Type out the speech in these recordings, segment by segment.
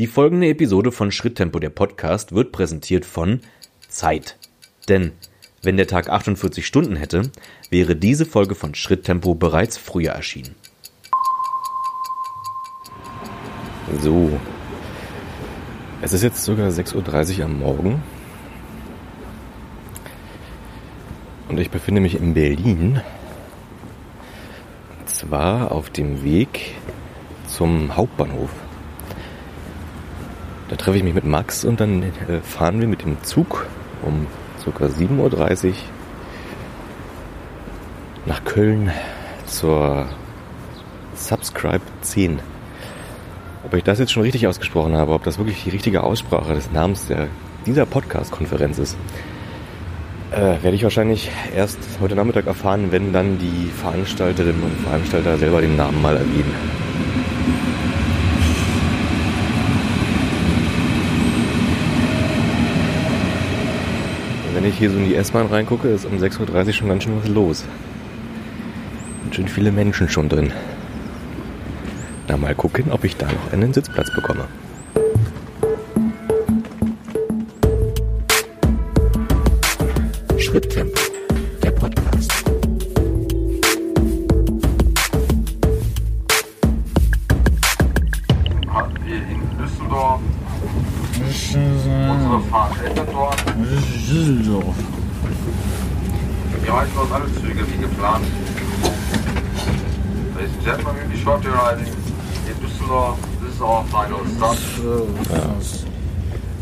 Die folgende Episode von Schritttempo der Podcast wird präsentiert von Zeit. Denn wenn der Tag 48 Stunden hätte, wäre diese Folge von Schritttempo bereits früher erschienen. So. Es ist jetzt sogar 6.30 Uhr am Morgen. Und ich befinde mich in Berlin. Und zwar auf dem Weg zum Hauptbahnhof. Da treffe ich mich mit Max und dann äh, fahren wir mit dem Zug um ca. 7.30 Uhr nach Köln zur Subscribe 10. Ob ich das jetzt schon richtig ausgesprochen habe, ob das wirklich die richtige Aussprache des Namens der, dieser Podcast-Konferenz ist, äh, werde ich wahrscheinlich erst heute Nachmittag erfahren, wenn dann die Veranstalterinnen und Veranstalter selber den Namen mal erwähnen. Wenn ich hier so in die S-Bahn reingucke, ist um 6.30 Uhr schon ganz schön was los. Und schön viele Menschen schon drin. Na, mal gucken, ob ich da noch einen Sitzplatz bekomme.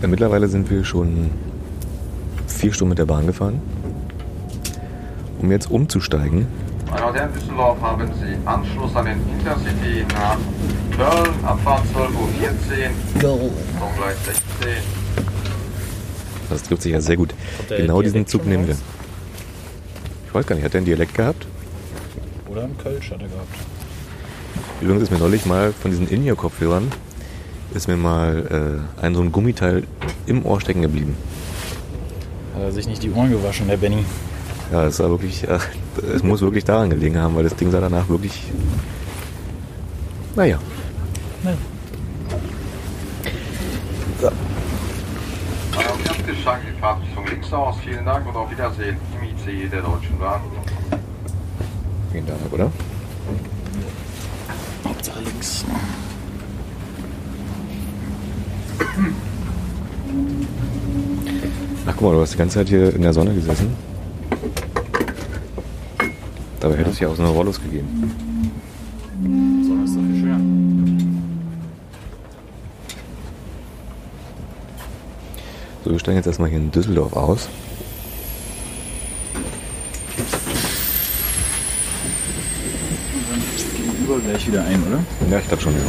Ja, mittlerweile sind wir schon vier Stunden mit der Bahn gefahren. Um jetzt umzusteigen, Meine Herren, in Düsseldorf haben Sie Anschluss an den Intercity nach Köln, Abfahrt 12.14 Uhr, Go. Gleis 16. das trifft sich ja sehr gut. Genau diesen Zug nehmen wir. Ich weiß gar nicht, hat der einen Dialekt gehabt? Oder im Kölsch hat er gehabt. Übrigens ist mir neulich mal von diesen In-Ear-Kopfhörern ist mir mal äh, ein so ein Gummiteil im Ohr stecken geblieben. Hat er sich nicht die Ohren gewaschen, der Benny. Ja, es war wirklich, äh, es muss wirklich daran gelegen haben, weil das Ding sah danach wirklich, naja. Ja. Herren, bitte steigen Sie Fahrtrichtung links aus. Vielen Dank und auf Wiedersehen im ICE der Deutschen Bahn. Vielen Dank, oder? Hauptsache links. Ach guck mal, du hast die ganze Zeit hier in der Sonne gesessen. Dabei hätte es ja auch so eine Rollos gegeben. Sonne ist dafür schwer. So, wir steigen jetzt erstmal hier in Düsseldorf aus. Gegenüber gleich wieder ein, oder? Ja, ich glaube schon. Ja.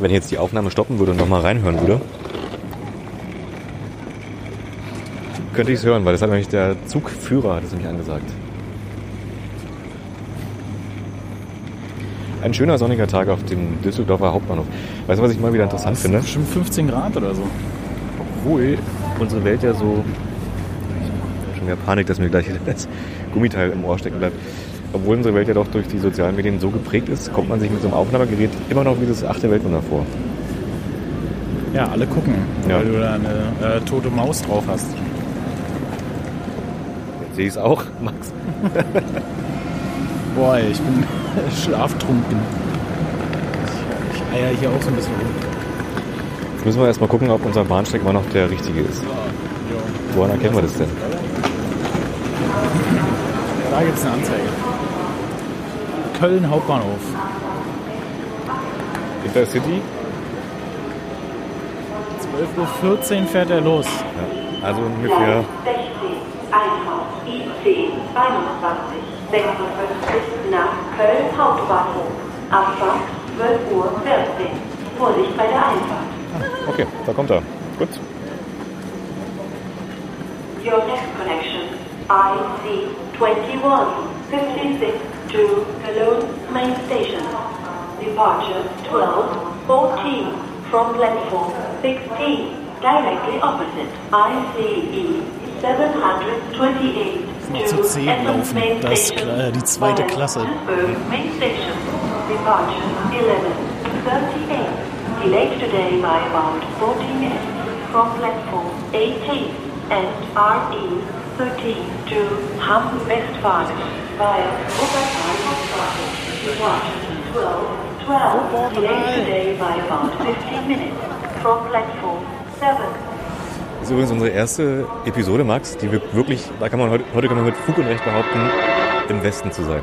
Wenn ich jetzt die Aufnahme stoppen würde und nochmal reinhören würde, könnte ich es hören, weil das hat nämlich der Zugführer hat es nämlich angesagt. Ein schöner sonniger Tag auf dem Düsseldorfer Hauptbahnhof. Weißt du, was ich mal wieder interessant Das finde? Bestimmt 15 Grad oder so. Obwohl unsere Welt ja so. Ich habe schon wieder Panik, dass mir gleich das Gummiteil im Ohr stecken bleibt. Obwohl unsere Welt ja doch durch die sozialen Medien so geprägt ist, kommt man sich mit so einem Aufnahmegerät immer noch wie das achte Weltwunder vor. Ja, alle gucken, Ja. weil du da eine äh, tote Maus drauf hast. Jetzt sehe ich es auch, Max. Boah, ich bin schlaftrunken. Ich, ich eier hier auch so ein bisschen rum. Jetzt müssen wir erstmal gucken, ob unser Bahnsteig immer noch der richtige ist. Woran erkennen wir das denn? Da gibt es eine Anzeige. Köln Hauptbahnhof. Intercity? 12.14 Uhr fährt er los. Ja, also ungefähr 16, Einfahrt IC 21, 56 nach Köln Hauptbahnhof. Abfahrt 12 Uhr 14. Vorsicht bei der Einfahrt. Okay, da kommt er. Gut. Your next connection, IC 21, 56 to Cologne Main Station. Departure 12, 14 from platform 16, directly opposite ICE 728 Noch to zu zehn Essen laufen. Main Das Station äh, die zweite Klasse. Duisburg Main Station. Departure 1138. Delayed today by about 40 minutes from platform 18 and RE 13 to Hamm Westfalen via Wuppertal Hauptbahnhof. Departure 12 12. Delayed today by about 15 minutes from platform 7. Das ist übrigens unsere erste Episode, Max, die wir wirklich, da kann man heute, heute kann man mit Fug und Recht behaupten, im Westen zu sein.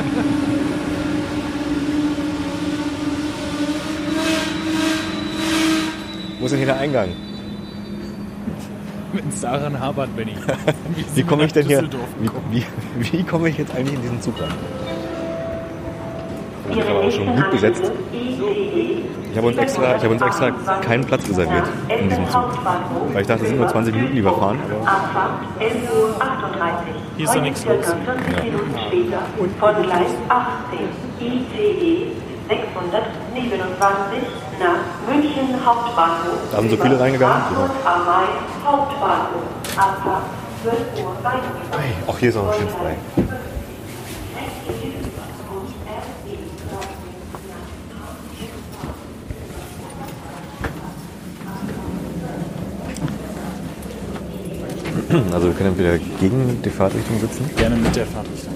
Wo ist denn hier der Eingang? Wenn es daran hapert, Benny. Wie komme ich denn hier? Wie, wie, wie komme ich jetzt eigentlich in diesen Zug rein? Ich Ihre habe auch schon gut besetzt. Ich habe uns extra, ich habe uns extra keinen Platz reserviert in diesem Zug. Weil ich dachte, es sind nur 20 Minuten, die wir fahren. Aber Abfahrt 11.38 Uhr. Hier ist doch nichts los. circa 40 Minuten später von Gleis 18 ICE 627 nach München Hauptbahnhof. Da sind so viele reingegangen. Hauptbahnhof. Abfahrt 12 Uhr. auch hier ist noch schön frei. Also wir können entweder gegen die Fahrtrichtung sitzen Gerne mit der Fahrtrichtung.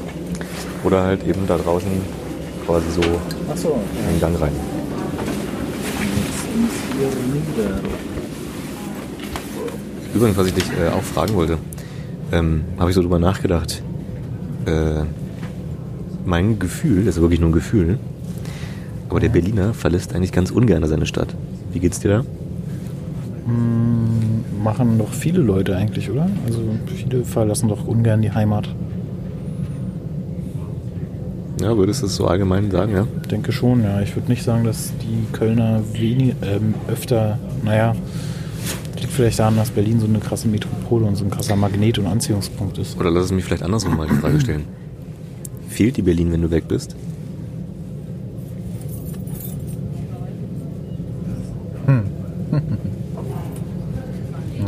oder halt eben da draußen quasi so Achso, in den Gang rein. Übrigens, was ich dich äh, auch fragen wollte, ähm, habe ich so drüber nachgedacht. Äh, mein Gefühl, das ist wirklich nur ein Gefühl, aber der Berliner verlässt eigentlich ganz ungern seine Stadt. Wie geht's dir da? Machen doch viele Leute eigentlich, oder? Also viele verlassen doch ungern die Heimat. Ja, würdest du es so allgemein sagen, ja? Ich denke schon, ja. Ich würde nicht sagen, dass die Kölner wenig, ähm, öfter, naja, liegt vielleicht daran, dass Berlin so eine krasse Metropole und so ein krasser Magnet und Anziehungspunkt ist. Oder lass es mich vielleicht andersrum mal die Frage stellen. Fehlt dir Berlin, wenn du weg bist?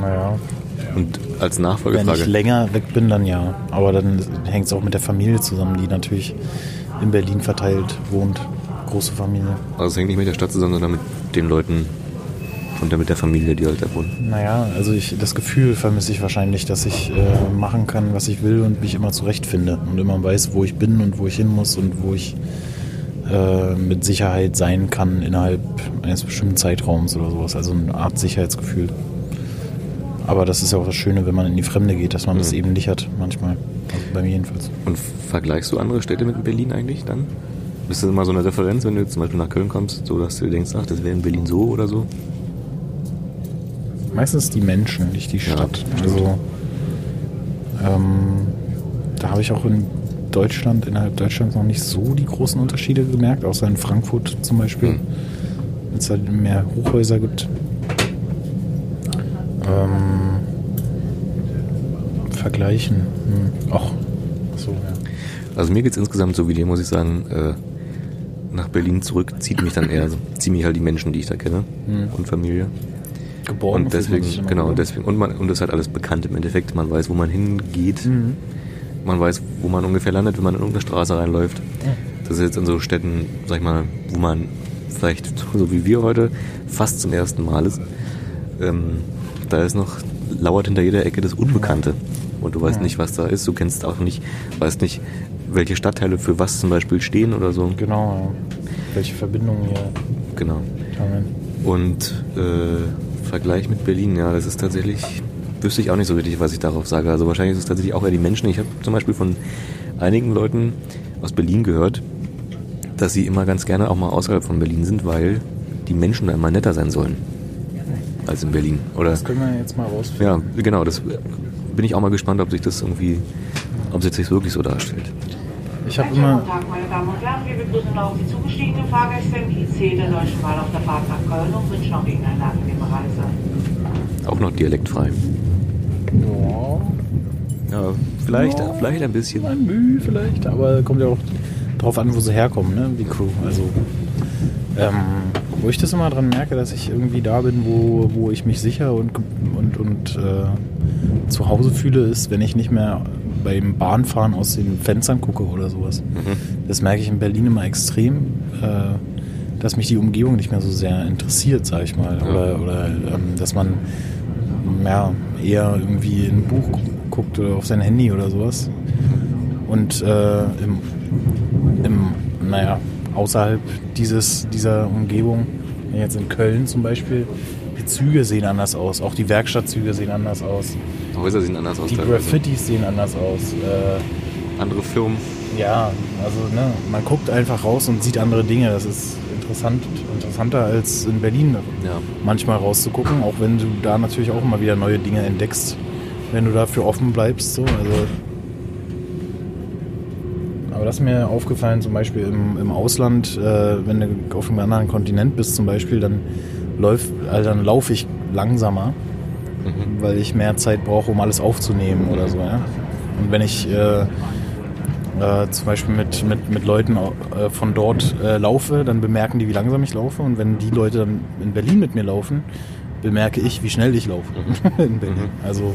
Naja, Als wenn Nachfolgefrage. ich länger weg bin, dann ja. Aber dann hängt es auch mit der Familie zusammen, die natürlich in Berlin verteilt wohnt. Große Familie. Also es hängt nicht mit der Stadt zusammen, sondern mit den Leuten und dann mit der Familie, die halt da wohnen. Naja, also ich, das Gefühl vermisse ich wahrscheinlich, dass ich äh, machen kann, was ich will und mich immer zurechtfinde und immer weiß, wo ich bin und wo ich hin muss und wo ich äh, mit Sicherheit sein kann innerhalb eines bestimmten Zeitraums oder sowas. Also eine Art Sicherheitsgefühl. Aber das ist ja auch das Schöne, wenn man in die Fremde geht, dass man das eben nicht hat, manchmal. Also bei mir jedenfalls. Und vergleichst du andere Städte mit Berlin eigentlich dann? Bist du immer so eine Referenz, wenn du zum Beispiel nach Köln kommst, so dass du denkst, ach, das wäre in Berlin so oder so? Meistens die Menschen, nicht die Ja, Stadt. stimmt. also ähm, da habe ich auch in Deutschland, innerhalb Deutschlands noch nicht so die großen Unterschiede gemerkt, außer in Frankfurt zum Beispiel, Mhm. wenn es halt mehr Hochhäuser gibt. Ähm, vergleichen. Hm. Ach, so, ja. Also mir geht's insgesamt so wie dir, muss ich sagen, äh, nach Berlin zurück zieht mich dann eher, so, ziehen mich halt die Menschen, die ich da kenne Mhm. und Familie. Geborgen und deswegen, genau, und deswegen, und man, und das ist halt alles bekannt im Endeffekt. Man weiß, wo man hingeht. Mhm. Man weiß, wo man ungefähr landet, wenn man in irgendeine Straße reinläuft. Das ist jetzt in so Städten, sag ich mal, wo man vielleicht, so wie wir heute, fast zum ersten Mal ist. Ähm, da ist noch, lauert hinter jeder Ecke das Unbekannte. Und du weißt Ja. nicht, was da ist. Du kennst auch nicht, weißt nicht, welche Stadtteile für was zum Beispiel stehen oder so. Genau, ja. Welche Verbindungen hier Genau. Und äh, Vergleich mit Berlin, ja, das ist tatsächlich, wüsste ich auch nicht so richtig, was ich darauf sage. Also wahrscheinlich ist es tatsächlich auch eher die Menschen. Ich habe zum Beispiel von einigen Leuten aus Berlin gehört, dass sie immer ganz gerne auch mal außerhalb von Berlin sind, weil die Menschen da immer netter sein sollen als in Berlin. Oder Das können wir jetzt mal rausfinden. ja, genau, das bin ich auch mal gespannt, ob sich das irgendwie, ob sich das wirklich so darstellt. Ich habe immer. Guten Tag, meine Damen und Herren. Wir begrüßen auch die zugestiegenen Fahrgäste im IC der Deutschen Bahn auf der Fahrt nach Köln und wünschen auch Ihnen eine angenehme Reise. Auch noch dialektfrei. Ja, Ja, vielleicht, Ja. vielleicht ein bisschen. ein Mühe vielleicht, aber kommt ja auch drauf an, wo sie herkommen, ne? die Crew. Also, ähm, wo ich das immer dran merke, dass ich irgendwie da bin, wo, wo ich mich sicher und, und, und äh, zu Hause fühle, ist, wenn ich nicht mehr beim Bahnfahren aus den Fenstern gucke oder sowas. Das merke ich in Berlin immer extrem, äh, dass mich die Umgebung nicht mehr so sehr interessiert, sag ich mal. Oder, oder ähm, dass man ja, eher irgendwie in ein Buch gu- guckt oder auf sein Handy oder sowas. Und äh, im, im, naja, außerhalb dieses, dieser Umgebung, jetzt in Köln zum Beispiel, die Züge sehen anders aus, auch die Werkstattzüge sehen anders aus, Häuser sehen anders aus. die. Graffitis sehen anders aus. Äh, Andere Firmen. ja, also ne, man guckt einfach raus und sieht andere Dinge. Das ist interessant, interessanter als in Berlin Ja. manchmal rauszugucken, auch wenn du da natürlich auch immer wieder neue Dinge entdeckst, wenn du dafür offen bleibst. So. Also, das ist mir aufgefallen, zum Beispiel im, im Ausland, äh, wenn du auf einem anderen Kontinent bist, zum Beispiel, dann, also dann laufe ich langsamer, weil ich mehr Zeit brauche, um alles aufzunehmen oder so. Ja? Und wenn ich äh, äh, zum Beispiel mit, mit, mit Leuten äh, von dort äh, laufe, dann bemerken die, wie langsam ich laufe. Und wenn die Leute dann in Berlin mit mir laufen, bemerke ich, wie schnell ich laufe in Berlin. Also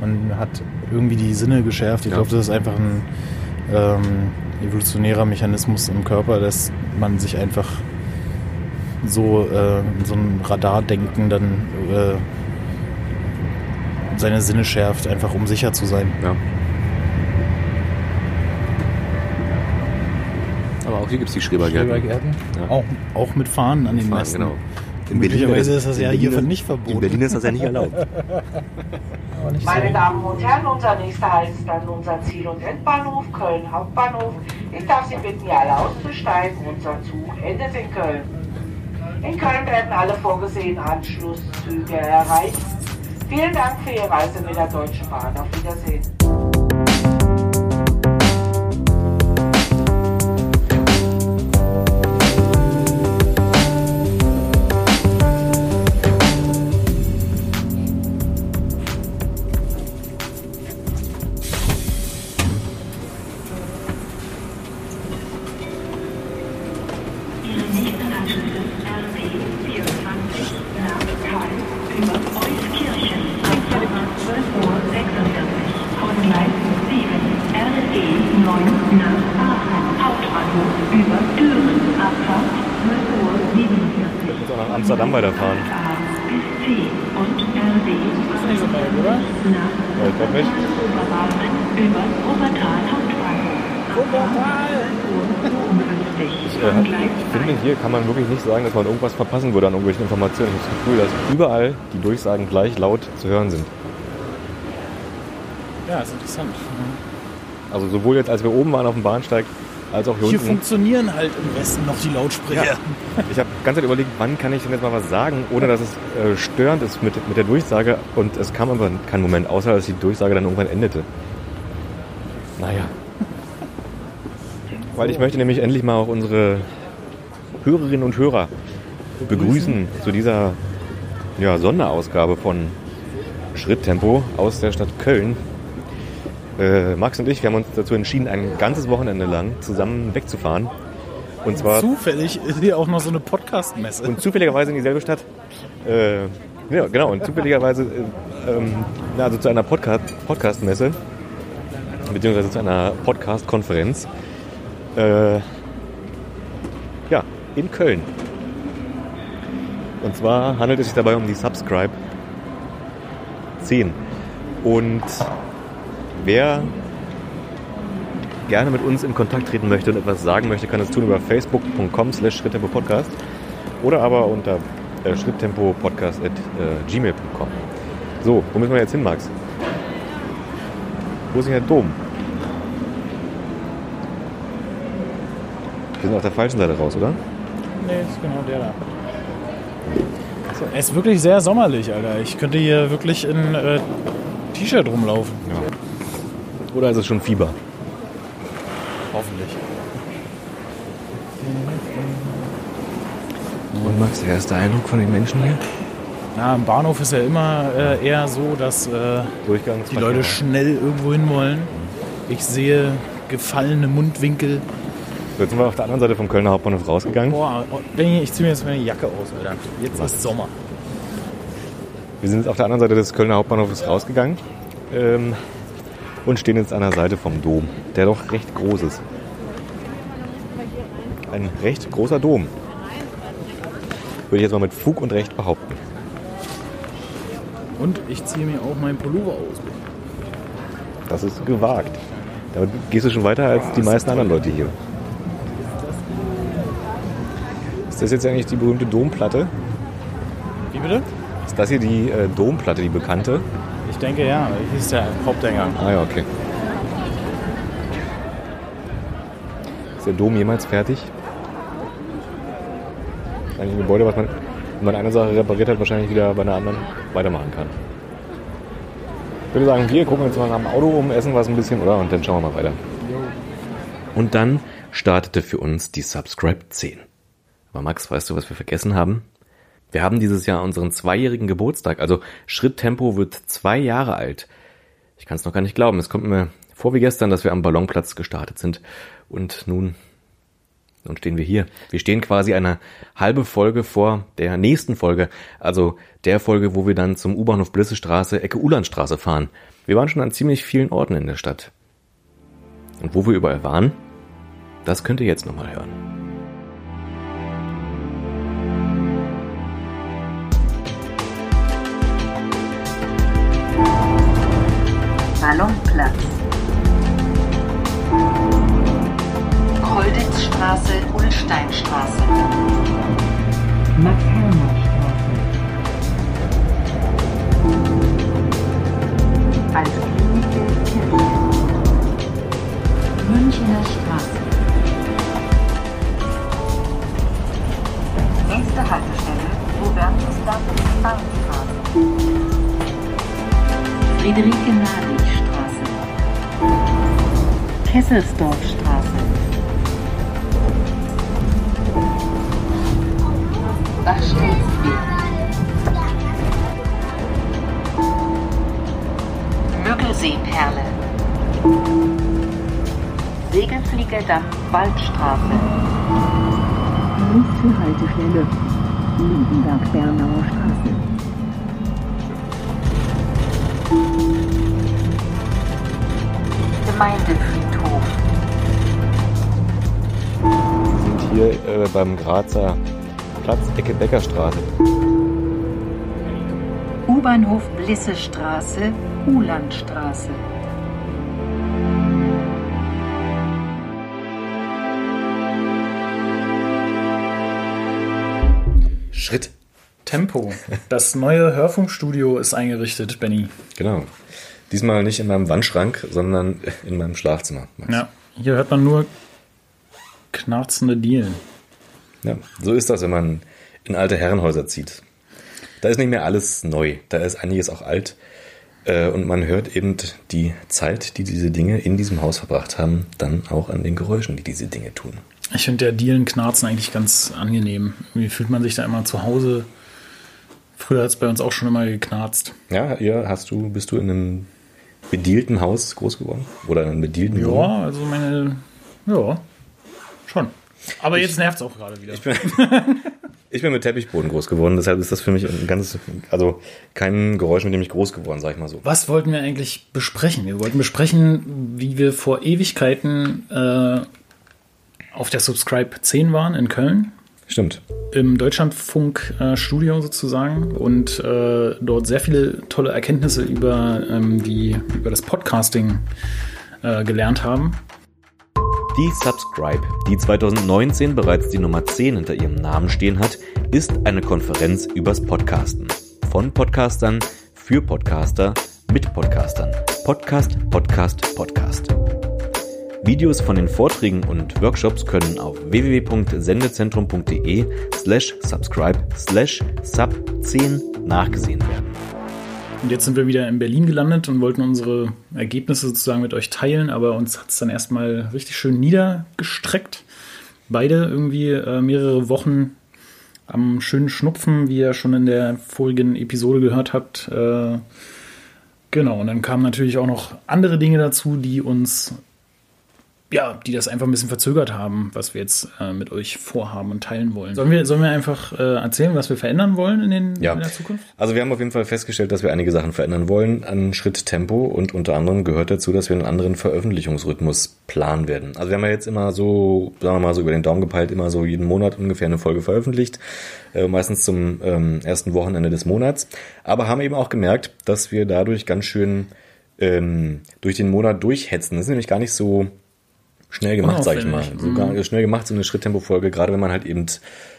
man hat irgendwie die Sinne geschärft. Ich Ja. glaube, das ist einfach ein ähm, evolutionärer Mechanismus im Körper, dass man sich einfach so äh, so ein Radardenken dann äh, seine Sinne schärft, einfach um sicher zu sein. Ja. Aber auch hier gibt es die Schrebergärten. Schrebergärten. Ja. Auch, auch mit Fahnen an den Fahren, Mästen. genau. Möglicherweise ist das in ja Berlin hier nicht verboten. In Berlin ist das ja nicht erlaubt. Aber nicht Meine so. Damen und Herren, unser nächster Halt ist dann unser Ziel- und Endbahnhof, Köln Hauptbahnhof. Ich darf Sie bitten, hier alle auszusteigen. Unser Zug endet in Köln. In Köln werden alle vorgesehenen Anschlusszüge erreicht. Vielen Dank für Ihre Reise mit der Deutschen Bahn. Auf Wiedersehen. Nach Aachen Hauptbahnhof über Düren Abfahrt 12.47 Uhr. Jetzt auch nach Amsterdam weiterfahren. Bis C und RB nicht so weit, oder? nach Ja, ich glaub nicht. Oberbarmen über Obertal Hauptbahnhof. Obertal! Ich, äh, ich finde, hier kann man wirklich nicht sagen, dass man irgendwas verpassen würde an irgendwelchen Informationen. Ich habe das Gefühl, dass überall die Durchsagen gleich laut zu hören sind. Ja, ist interessant. Also sowohl jetzt, als wir oben waren auf dem Bahnsteig, als auch hier, Hier unten. funktionieren halt im Westen noch die Lautsprecher. Ja. Ich habe die ganze Zeit überlegt, wann kann ich denn jetzt mal was sagen, ohne dass es äh, störend ist mit, mit der Durchsage. Und es kam aber kein Moment, außer dass die Durchsage dann irgendwann endete. Naja. Weil ich möchte nämlich endlich mal auch unsere Hörerinnen und Hörer begrüßen zu dieser ja, Sonderausgabe von Schritttempo aus der Stadt Köln. Äh, Max und ich, wir haben uns dazu entschieden, ein ganzes Wochenende lang zusammen wegzufahren. Und zwar Zufällig ist hier auch noch so eine Podcast-Messe. und zufälligerweise in dieselbe Stadt. Äh, ja, genau. Und zufälligerweise äh, ähm, also zu einer Podcast Podcast-Messe, beziehungsweise zu einer Podcast-Konferenz. Äh, ja, in Köln. Und zwar handelt es sich dabei um die Subscribe 10. Und wer gerne mit uns in Kontakt treten möchte und etwas sagen möchte, kann es tun über facebook.com slash schritttempo-podcast oder aber unter äh, schritttempo-podcast at äh, gmail.com. So, wo müssen wir jetzt hin, Max? Wo ist denn der Dom? Wir sind auf der falschen Seite raus, oder? Nee, ist genau der da. Es ist wirklich sehr sommerlich, Alter. Ich könnte hier wirklich in äh, T-Shirt rumlaufen. Oder ist es schon Fieber? Hoffentlich. Und Max, der erste Eindruck von den Menschen hier? Na, im Bahnhof ist ja immer äh, eher so, dass äh, die Leute schnell irgendwo hin wollen. Ich sehe gefallene Mundwinkel. Jetzt sind wir auf der anderen Seite vom Kölner Hauptbahnhof rausgegangen. Boah, ich ziehe mir jetzt meine Jacke aus, Alter. Jetzt Was? ist Sommer. Wir sind auf der anderen Seite des Kölner Hauptbahnhofs rausgegangen. Ähm, und stehen jetzt an der Seite vom Dom, der doch recht groß ist. Ein recht großer Dom. Würde ich jetzt mal mit Fug und Recht behaupten. Und ich ziehe mir auch meinen Pullover aus. Das ist gewagt. Damit gehst du schon weiter als die meisten anderen Leute hier. Ist das jetzt eigentlich die berühmte Domplatte? Wie bitte? Ist das hier die äh, Domplatte, die bekannte? Ich denke ja, hier ist der Haupteingang. Ah ja, okay. Ist der Dom jemals fertig? Eigentlich ein Gebäude, was man, wenn man eine Sache repariert hat, wahrscheinlich wieder bei einer anderen weitermachen kann. Ich würde sagen, wir gucken uns mal am Auto um, essen was ein bisschen, oder? Und dann schauen wir mal weiter. Und dann startete für uns die Subscribe 10. Aber Max, weißt du, was wir vergessen haben? Wir haben dieses Jahr unseren zweijährigen Geburtstag, also Schritttempo wird zwei Jahre alt. Ich kann es noch gar nicht glauben. Es kommt mir vor wie gestern, dass wir am Ballonplatz gestartet sind. Und nun, nun stehen wir hier. Wir stehen quasi eine halbe Folge vor der nächsten Folge, also der Folge, wo wir dann zum U-Bahnhof Blissestraße, Ecke Ulandstraße fahren. Wir waren schon an ziemlich vielen Orten in der Stadt. Und wo wir überall waren, das könnt ihr jetzt nochmal hören. Ballonplatz. Kolditzstraße, Ulsteinstraße. Max-Hermann-Straße. Kirche. Münchner Straße. Nächste Haltestelle, Hubertusdamm, Bahnstraße. Friederike Straße. Kesselsdorfstraße. Bachstelzweg. Müggelseeperle. Segelfliegerdamm Waldstraße. Nächste Haltestelle. Liebenberg-Bernauer Straße. Gemeindefriedhof. Wir sind hier äh, beim Grazer Platz, Ecke Beckerstraße. U-Bahnhof Blissestraße, Ulandstraße. Schritt. Tempo. Das neue Hörfunkstudio ist eingerichtet, Benny. Genau. Diesmal nicht in meinem Wandschrank, sondern in meinem Schlafzimmer. Max. Ja, hier hört man nur knarzende Dielen. Ja, so ist das, wenn man in alte Herrenhäuser zieht. Da ist nicht mehr alles neu, da ist einiges auch alt. Äh, Und man hört eben die Zeit, die diese Dinge in diesem Haus verbracht haben, dann auch an den Geräuschen, die diese Dinge tun. Ich finde der Dielenknarzen eigentlich ganz angenehm. Wie fühlt man sich da immer zu Hause? Früher hat es bei uns auch schon immer geknarzt. Ja, ihr hast du, bist du in einem bedielten Haus groß geworden? Oder in einem bedielten Wohnung? Ja, also meine. Ja, schon. Aber jetzt nervt es auch gerade wieder. Ich bin, ich bin mit Teppichboden groß geworden, deshalb ist das für mich ein ganz, also kein Geräusch, mit dem ich groß geworden, sag ich mal so. Was wollten wir eigentlich besprechen? Wir wollten besprechen, wie wir vor Ewigkeiten äh, auf der Subscribe 10 waren in Köln. Stimmt. Im Deutschlandfunk-Studio sozusagen und äh, dort sehr viele tolle Erkenntnisse über, ähm, die, über das Podcasting äh, gelernt haben. Die Subscribe, die 2019 bereits die Nummer 10 hinter ihrem Namen stehen hat, ist eine Konferenz übers Podcasten. Von Podcastern, für Podcaster, mit Podcastern. Podcast, Podcast, Podcast. Videos von den Vorträgen und Workshops können auf www.sendezentrum.de slash subscribe slash sub 10 nachgesehen werden. Und jetzt sind wir wieder in Berlin gelandet und wollten unsere Ergebnisse sozusagen mit euch teilen, aber uns hat es dann erstmal richtig schön niedergestreckt. Beide irgendwie äh, mehrere Wochen am schönen Schnupfen, wie ihr schon in der vorigen Episode gehört habt. Äh, genau, und dann kamen natürlich auch noch andere Dinge dazu, die uns ja, die das einfach ein bisschen verzögert haben, was wir jetzt äh, mit euch vorhaben und teilen wollen. Sollen wir, sollen wir einfach äh, erzählen, was wir verändern wollen in, den, Ja. in der Zukunft? Also wir haben auf jeden Fall festgestellt, dass wir einige Sachen verändern wollen an Schritt Tempo und unter anderem gehört dazu, dass wir einen anderen Veröffentlichungsrhythmus planen werden. Also wir haben ja jetzt immer so, sagen wir mal so über den Daumen gepeilt, immer so jeden Monat ungefähr eine Folge veröffentlicht, äh, meistens zum ähm, ersten Wochenende des Monats, aber haben eben auch gemerkt, dass wir dadurch ganz schön ähm, durch den Monat durchhetzen. Das ist nämlich gar nicht so schnell gemacht, sag ich mal. Unaufwendig. Sogar schnell gemacht, so eine Schritttempo-Folge, gerade wenn man halt eben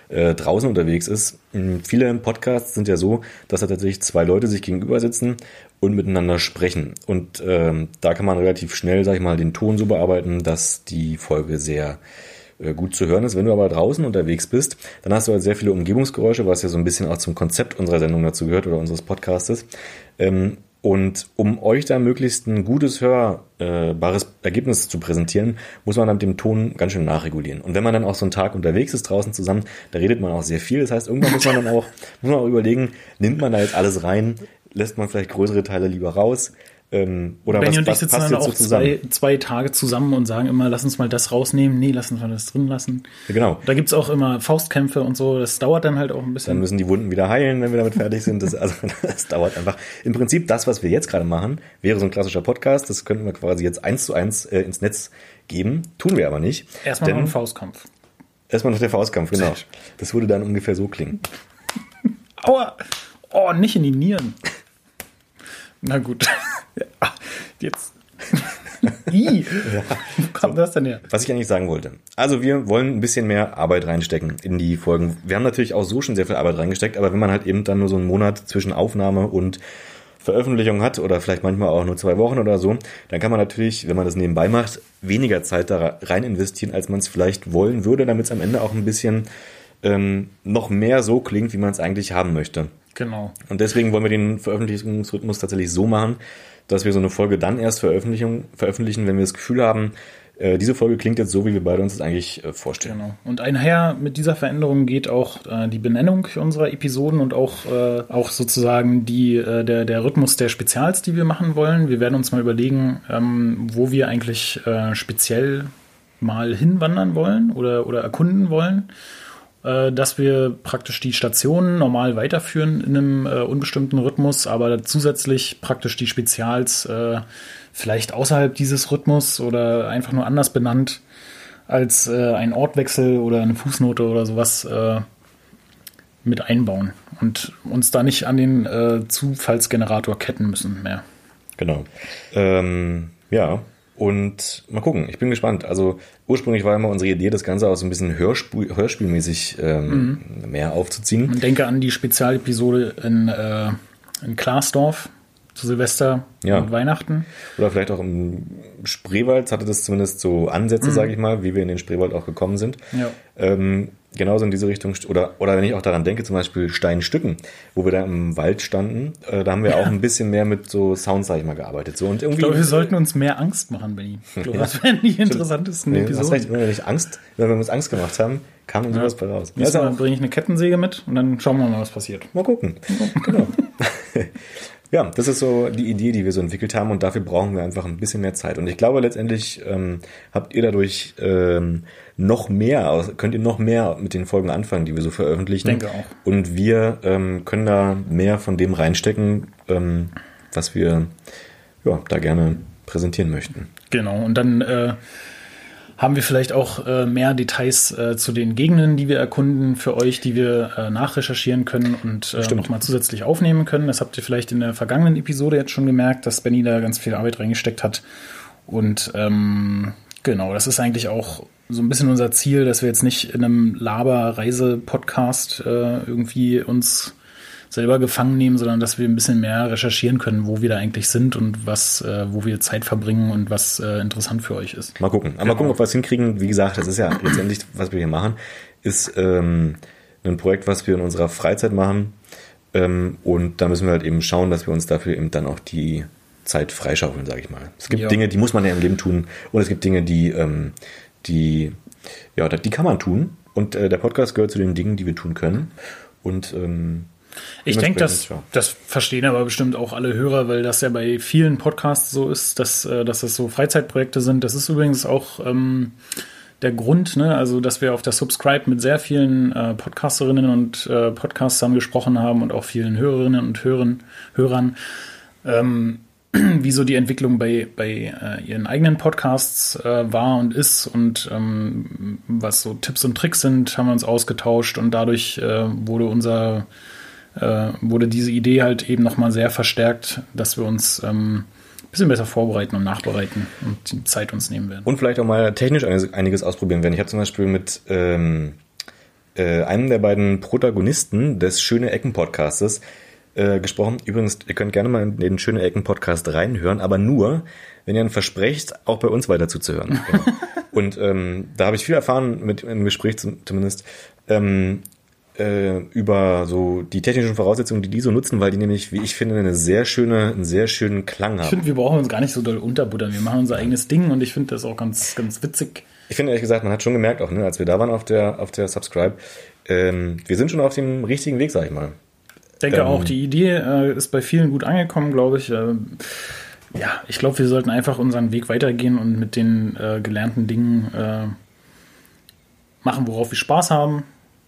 äh, draußen unterwegs ist. Mm, Viele Podcasts sind ja so, dass da tatsächlich zwei Leute sich gegenüber sitzen und miteinander sprechen. Und ähm, da kann man relativ schnell, sag ich mal, den Ton so bearbeiten, dass die Folge sehr äh, gut zu hören ist. Wenn du aber draußen unterwegs bist, dann hast du halt sehr viele Umgebungsgeräusche, was ja so ein bisschen auch zum Konzept unserer Sendung dazu gehört oder unseres Podcastes. Ähm, und um euch da möglichst ein gutes hörbares Ergebnis zu präsentieren, muss man dann mit dem Ton ganz schön nachregulieren. Und wenn man dann auch so einen Tag unterwegs ist draußen zusammen, da redet man auch sehr viel. Das heißt, irgendwann muss man dann auch, muss man auch überlegen, nimmt man da jetzt alles rein, lässt man vielleicht größere Teile lieber raus, ähm, oder Benny was, und ich sitzen dann so auch zusammen? zwei, zwei Tage zusammen und sagen immer, lass uns mal das rausnehmen. Nee, lass uns mal das drin lassen. Ja, genau. Da gibt's auch immer Faustkämpfe und so. Das dauert dann halt auch ein Dann bisschen. müssen die Wunden wieder heilen, wenn wir damit fertig sind. Das, also, das dauert einfach. Im Prinzip, das, was wir jetzt gerade machen, wäre so ein klassischer Podcast. Das könnten wir quasi jetzt eins zu eins äh, ins Netz geben. Tun wir aber nicht. Erstmal noch ein Faustkampf. Erstmal noch der Faustkampf, genau. Das würde dann ungefähr so klingen. Aua! Oh, nicht in die Nieren. Na gut. Ja, Jetzt. Ih, wo kam das denn her? Was ich eigentlich sagen wollte. Also wir wollen ein bisschen mehr Arbeit reinstecken in die Folgen. Wir haben natürlich auch so schon sehr viel Arbeit reingesteckt, aber wenn man halt eben dann nur so einen Monat zwischen Aufnahme und Veröffentlichung hat oder vielleicht manchmal auch nur zwei Wochen oder so, dann kann man natürlich, wenn man das nebenbei macht, weniger Zeit da rein investieren, als man es vielleicht wollen würde, damit es am Ende auch ein bisschen ähm, noch mehr so klingt, wie man es eigentlich haben möchte. Genau. Und deswegen wollen wir den Veröffentlichungsrhythmus tatsächlich so machen, dass wir so eine Folge dann erst veröffentlichen, veröffentlichen wenn wir das Gefühl haben, äh, diese Folge klingt jetzt so, wie wir beide uns das eigentlich äh, vorstellen. Genau. Und einher mit dieser Veränderung geht auch äh, die Benennung unserer Episoden und auch, äh, auch sozusagen die, äh, der, der Rhythmus der Spezials, die wir machen wollen. Wir werden uns mal überlegen, ähm, wo wir eigentlich äh, speziell mal hinwandern wollen oder, oder erkunden wollen. Äh, dass wir praktisch die Stationen normal weiterführen in einem äh, unbestimmten Rhythmus, aber zusätzlich praktisch die Spezials äh, vielleicht außerhalb dieses Rhythmus oder einfach nur anders benannt als äh, ein Ortwechsel oder eine Fußnote oder sowas äh, mit einbauen und uns da nicht an den äh, Zufallsgenerator ketten müssen mehr. Genau. Ähm, ja, und mal gucken, ich bin gespannt. Also ursprünglich war immer unsere Idee, das Ganze auch so ein bisschen Hörspiel, hörspielmäßig ähm, mehr aufzuziehen. Und denke an die Spezialepisode in, äh, in Klaasdorf zu Silvester Ja. und Weihnachten. Oder vielleicht auch im Spreewald hatte das zumindest so Ansätze, sage ich mal, wie wir in den Spreewald auch gekommen sind. Ja. Ähm, genauso in diese Richtung, oder, oder wenn ich auch daran denke, zum Beispiel Steinstücken, wo wir da im Wald standen, äh, da haben wir auch ein bisschen mehr mit so Sounds, sag ich mal, gearbeitet. So, und Ich irgendwie, glaube, wir sollten uns mehr Angst machen, Benny. Ich glaube, das wären die interessantesten nee, hast recht, Episoden. wenn wir nicht Angst, wenn wir uns Angst gemacht haben, kam dann sowas bei raus. Ja, Mal auch, bringe ich eine Kettensäge mit und dann schauen wir mal, was passiert. mal gucken. genau. Ja, das ist so die Idee, die wir so entwickelt haben und dafür brauchen wir einfach ein bisschen mehr Zeit. Und ich glaube letztendlich ähm, habt ihr dadurch ähm, noch mehr, könnt ihr noch mehr mit den Folgen anfangen, die wir so veröffentlichen. Denke auch. Und wir ähm, können da mehr von dem reinstecken, ähm, was wir ja, da gerne präsentieren möchten. Genau. Und dann äh, haben wir vielleicht auch äh, mehr Details äh, zu den Gegenden, die wir erkunden für euch, die wir äh, nachrecherchieren können und äh, nochmal zusätzlich aufnehmen können. Das habt ihr vielleicht in der vergangenen Episode jetzt schon gemerkt, dass Benny da ganz viel Arbeit reingesteckt hat. Und ähm, genau, das ist eigentlich auch so ein bisschen unser Ziel, dass wir jetzt nicht in einem Laber-Reise-Podcast äh, irgendwie uns selber gefangen nehmen, sondern dass wir ein bisschen mehr recherchieren können, wo wir da eigentlich sind und was, äh, wo wir Zeit verbringen und was äh, interessant für euch ist. Mal gucken. Aber mal gucken, ob wir es hinkriegen. Wie gesagt, das ist ja letztendlich, was wir hier machen, ist ähm, ein Projekt, was wir in unserer Freizeit machen. Ähm, und da müssen wir halt eben schauen, dass wir uns dafür eben dann auch die Zeit freischaufeln, sage ich mal. Es gibt Ja. Dinge, die muss man ja im Leben tun. Und es gibt Dinge, die, ähm, die, ja, die kann man tun. Und äh, der Podcast gehört zu den Dingen, die wir tun können. Und ähm, Ich denke, das, ja. das verstehen aber bestimmt auch alle Hörer, weil das ja bei vielen Podcasts so ist, dass, äh, dass das so Freizeitprojekte sind. Das ist übrigens auch ähm, der Grund, ne? also dass wir auf der Subscribe mit sehr vielen äh, Podcasterinnen und äh, Podcastern gesprochen haben und auch vielen Hörerinnen und Hörern, Hörern, ähm, wie so die Entwicklung bei, bei äh, ihren eigenen Podcasts äh, war und ist und ähm, was so Tipps und Tricks sind, haben wir uns ausgetauscht und dadurch äh, wurde unser äh, wurde diese Idee halt eben nochmal sehr verstärkt, dass wir uns ähm, ein bisschen besser vorbereiten und nachbereiten und die Zeit uns nehmen werden. Und vielleicht auch mal technisch einiges, ausprobieren werden. Ich habe zum Beispiel mit ähm, äh, einem der beiden Protagonisten des Schöne Ecken Podcastes äh, gesprochen. Übrigens, ihr könnt gerne mal in den Schöne Ecken Podcast reinhören, aber nur, wenn ihr dann versprecht, auch bei uns weiter zuzuhören. Genau. Und ähm, da habe ich viel erfahren mit im Gespräch zum, zumindest. Ähm, äh, über so die technischen Voraussetzungen, die die so nutzen, weil die nämlich, wie ich finde, eine sehr schöne, einen sehr schönen Klang Ich haben. finde, wir brauchen uns gar nicht so doll unterbuttern. Wir machen unser eigenes Ding und ich finde das auch ganz, ganz witzig. Ich finde ehrlich gesagt, man hat schon gemerkt, auch ne, als wir da waren auf der, auf der Subscribe, ähm, wir sind schon auf dem richtigen Weg, sag ich mal. Ich denke Ähm. auch, die Idee äh, ist bei vielen gut angekommen, glaube ich. Äh, ja, ich glaube, wir sollten einfach unseren Weg weitergehen und mit den äh, gelernten Dingen äh, machen, worauf wir Spaß haben.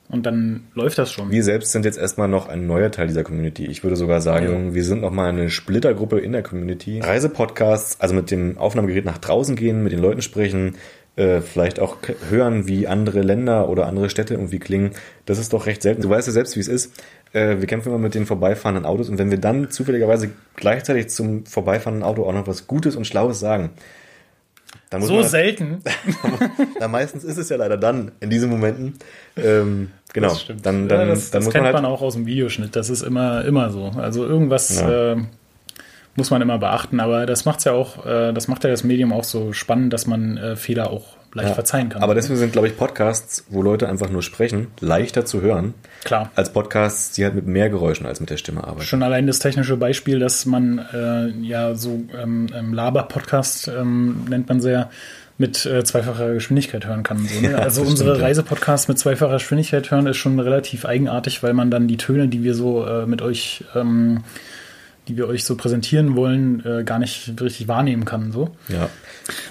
Und dann läuft das schon. Wir selbst sind jetzt erstmal noch ein neuer Teil dieser Community. Ich würde sogar sagen, wir sind noch mal eine Splittergruppe in der Community. Reisepodcasts, also mit dem Aufnahmegerät nach draußen gehen, mit den Leuten sprechen, äh, vielleicht auch hören, wie andere Länder oder andere Städte irgendwie klingen. Das ist doch recht selten. Du weißt ja selbst, wie es ist. Äh, wir kämpfen immer mit den vorbeifahrenden Autos und wenn wir dann zufälligerweise gleichzeitig zum vorbeifahrenden Auto auch noch was Gutes und Schlaues sagen, so man, selten. na, meistens ist es ja leider dann, in diesen Momenten. Ähm, genau, Das stimmt. dann, dann, ja, das, dann das kennt man man, halt auch aus dem Videoschnitt. Das ist immer, immer so. Also irgendwas Ja. äh, muss man immer beachten. Aber das macht's ja auch, äh, das macht ja das Medium auch so spannend, dass man äh, Fehler auch leicht Ja, verzeihen kann. Aber deswegen sind, glaube ich, Podcasts, wo Leute einfach nur sprechen, leichter zu hören, Klar. als Podcasts, die halt mit mehr Geräuschen als mit der Stimme arbeiten. Schon allein das technische Beispiel, dass man äh, ja so ähm, ähm, Laber-Podcast ähm, nennt man sehr mit äh, zweifacher Geschwindigkeit hören kann. So, ne? Ja, also unsere stimmt. Reisepodcasts mit zweifacher Geschwindigkeit hören ist schon relativ eigenartig, weil man dann die Töne, die wir so äh, mit euch, ähm, die wir euch so präsentieren wollen, äh, gar nicht richtig wahrnehmen kann. So. Ja.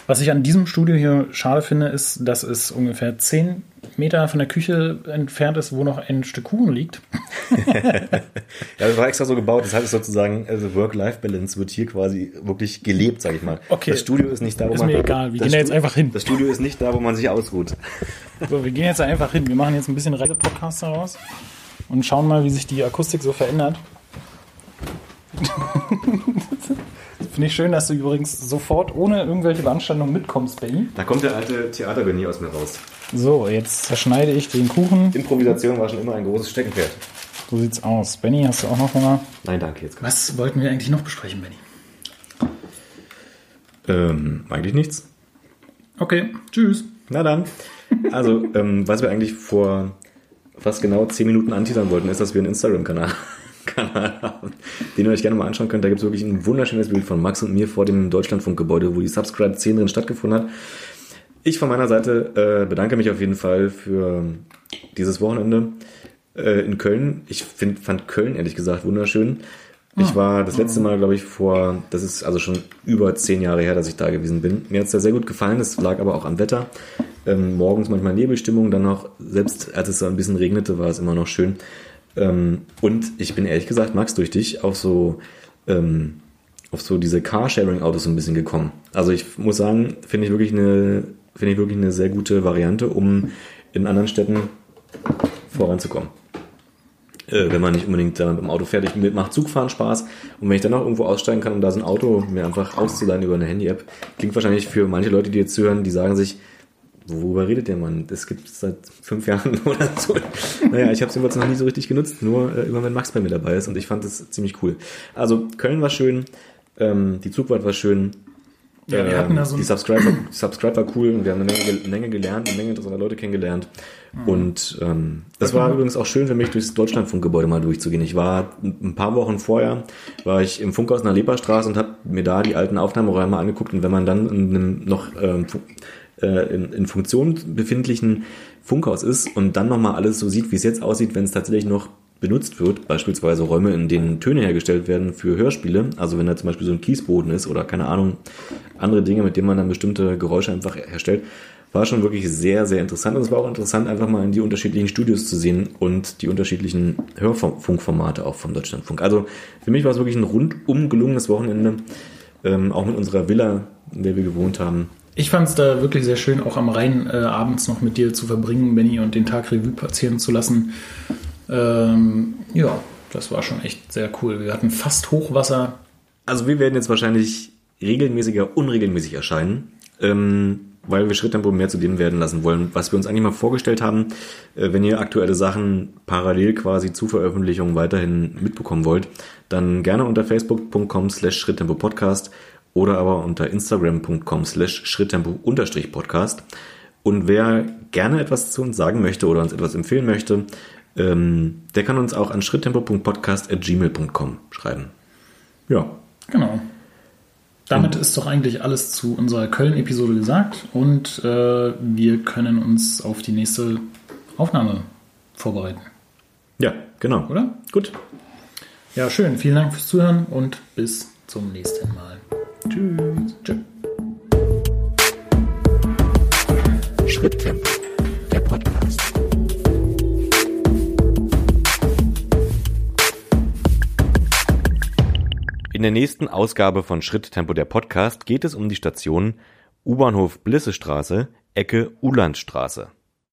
Was ich an diesem Studio hier schade finde, ist, dass es ungefähr 10 Meter von der Küche entfernt ist, wo noch ein Stück Kuchen liegt. ja, das war extra so gebaut, das heißt sozusagen, also Work-Life-Balance wird hier quasi wirklich gelebt, sag ich mal. Okay. Das Studio ist nicht da, wo Ist man... mir egal, wir gehen da jetzt Stu- einfach hin. Das Studio ist nicht da, wo man sich ausruht. So, wir gehen jetzt einfach hin. Wir machen jetzt ein bisschen Reisepodcast daraus und schauen mal, wie sich die Akustik so verändert. Finde ich schön, dass du übrigens sofort ohne irgendwelche Beanstandung mitkommst, Benny. Da kommt der alte Theatergenie aus mir raus. So, jetzt zerschneide ich den Kuchen. Improvisation war schon immer ein großes Steckenpferd. So sieht's aus. Benny, hast du auch noch Hunger? Nein, danke, jetzt. Was wollten wir eigentlich noch besprechen, Benny? Ähm, eigentlich nichts. Okay, tschüss. Na dann. Also, ähm, was wir eigentlich vor fast genau 10 Minuten anteasern wollten, ist, dass wir einen Instagram-Kanal Kanal haben, den ihr euch gerne mal anschauen könnt. Da gibt es wirklich ein wunderschönes Bild von Max und mir vor dem Deutschlandfunkgebäude, wo die Subscribe 10 drin stattgefunden hat. Ich von meiner Seite äh, bedanke mich auf jeden Fall für dieses Wochenende äh, in Köln. Ich find, fand Köln ehrlich gesagt wunderschön. Ich war das letzte Mal, glaube ich, vor, das ist also schon über zehn Jahre her, dass ich da gewesen bin. Mir hat es da sehr gut gefallen. Es lag aber auch am Wetter. Ähm, morgens manchmal Nebelstimmung, dann noch, selbst als es so ein bisschen regnete, war es immer noch schön. Ähm, und ich bin ehrlich gesagt, Max, durch dich auf so, ähm, auf so diese Carsharing-Autos so ein bisschen gekommen. Also ich muss sagen, finde ich wirklich eine, finde ich wirklich eine sehr gute Variante, um in anderen Städten voranzukommen. Äh, wenn man nicht unbedingt damit im Auto fertig mit macht Zugfahren Spaß und wenn ich dann noch irgendwo aussteigen kann, um da so ein Auto mir einfach auszuleihen über eine Handy-App, klingt wahrscheinlich für manche Leute, die jetzt zuhören, die sagen sich, worüber redet der Mann? Das gibt es seit fünf Jahren oder so. Naja, ich habe es jedenfalls noch nie so richtig genutzt, nur äh, immer wenn Max bei mir dabei ist und ich fand das ziemlich cool. Also Köln war schön, ähm, die Zugfahrt war schön, Ja, wir ähm, hatten da so die Subscriber, Subscriber war cool und wir haben eine Menge, Menge gelernt, eine Menge interessanter Leute kennengelernt. Mhm. Und ähm, das war übrigens auch schön für mich, durchs Deutschlandfunkgebäude mal durchzugehen. Ich war ein paar Wochen vorher, war ich im Funkhaus in der Leberstraße und habe mir da die alten Aufnahmeräume angeguckt und wenn man dann in einem noch ähm, äh, in, in Funktion befindlichen Funkhaus ist und dann nochmal alles so sieht, wie es jetzt aussieht, wenn es tatsächlich noch benutzt wird, beispielsweise Räume, in denen Töne hergestellt werden für Hörspiele, also wenn da zum Beispiel so ein Kiesboden ist oder keine Ahnung, andere Dinge, mit denen man dann bestimmte Geräusche einfach herstellt, war schon wirklich sehr, sehr interessant und es war auch interessant, einfach mal in die unterschiedlichen Studios zu sehen und die unterschiedlichen Hörfunkformate auch vom Deutschlandfunk. Also für mich war es wirklich ein rundum gelungenes Wochenende, ähm, auch mit unserer Villa, in der wir gewohnt haben. Ich fand es da wirklich sehr schön, auch am Rhein äh, abends noch mit dir zu verbringen, Benny, und den Tag Revue passieren zu lassen. Ähm, ja, das war schon echt sehr cool. Wir hatten fast Hochwasser. Also wir werden jetzt wahrscheinlich regelmäßiger, unregelmäßig erscheinen, ähm, weil wir Schritttempo mehr zu dem werden lassen wollen, was wir uns eigentlich mal vorgestellt haben. Äh, wenn ihr aktuelle Sachen parallel quasi zu Veröffentlichungen weiterhin mitbekommen wollt, dann gerne unter facebook.com slash Schritttempo Podcast oder aber unter instagram.com slash Schritttempo-Podcast. Und wer gerne etwas zu uns sagen möchte oder uns etwas empfehlen möchte, ähm, der kann uns auch an schritttempo.podcast.gmail.com schreiben. Ja. Genau. Damit ist doch eigentlich alles zu unserer Köln-Episode gesagt und äh, wir können uns auf die nächste Aufnahme vorbereiten. Ja, genau. Oder? Gut. Ja, schön. Vielen Dank fürs Zuhören und bis zum nächsten Mal. Tschüss. Tschüss. Schritttempo, der Podcast. In der nächsten Ausgabe von Schritttempo der Podcast geht es um die Station U-Bahnhof Blissestraße, Ecke Ulandstraße.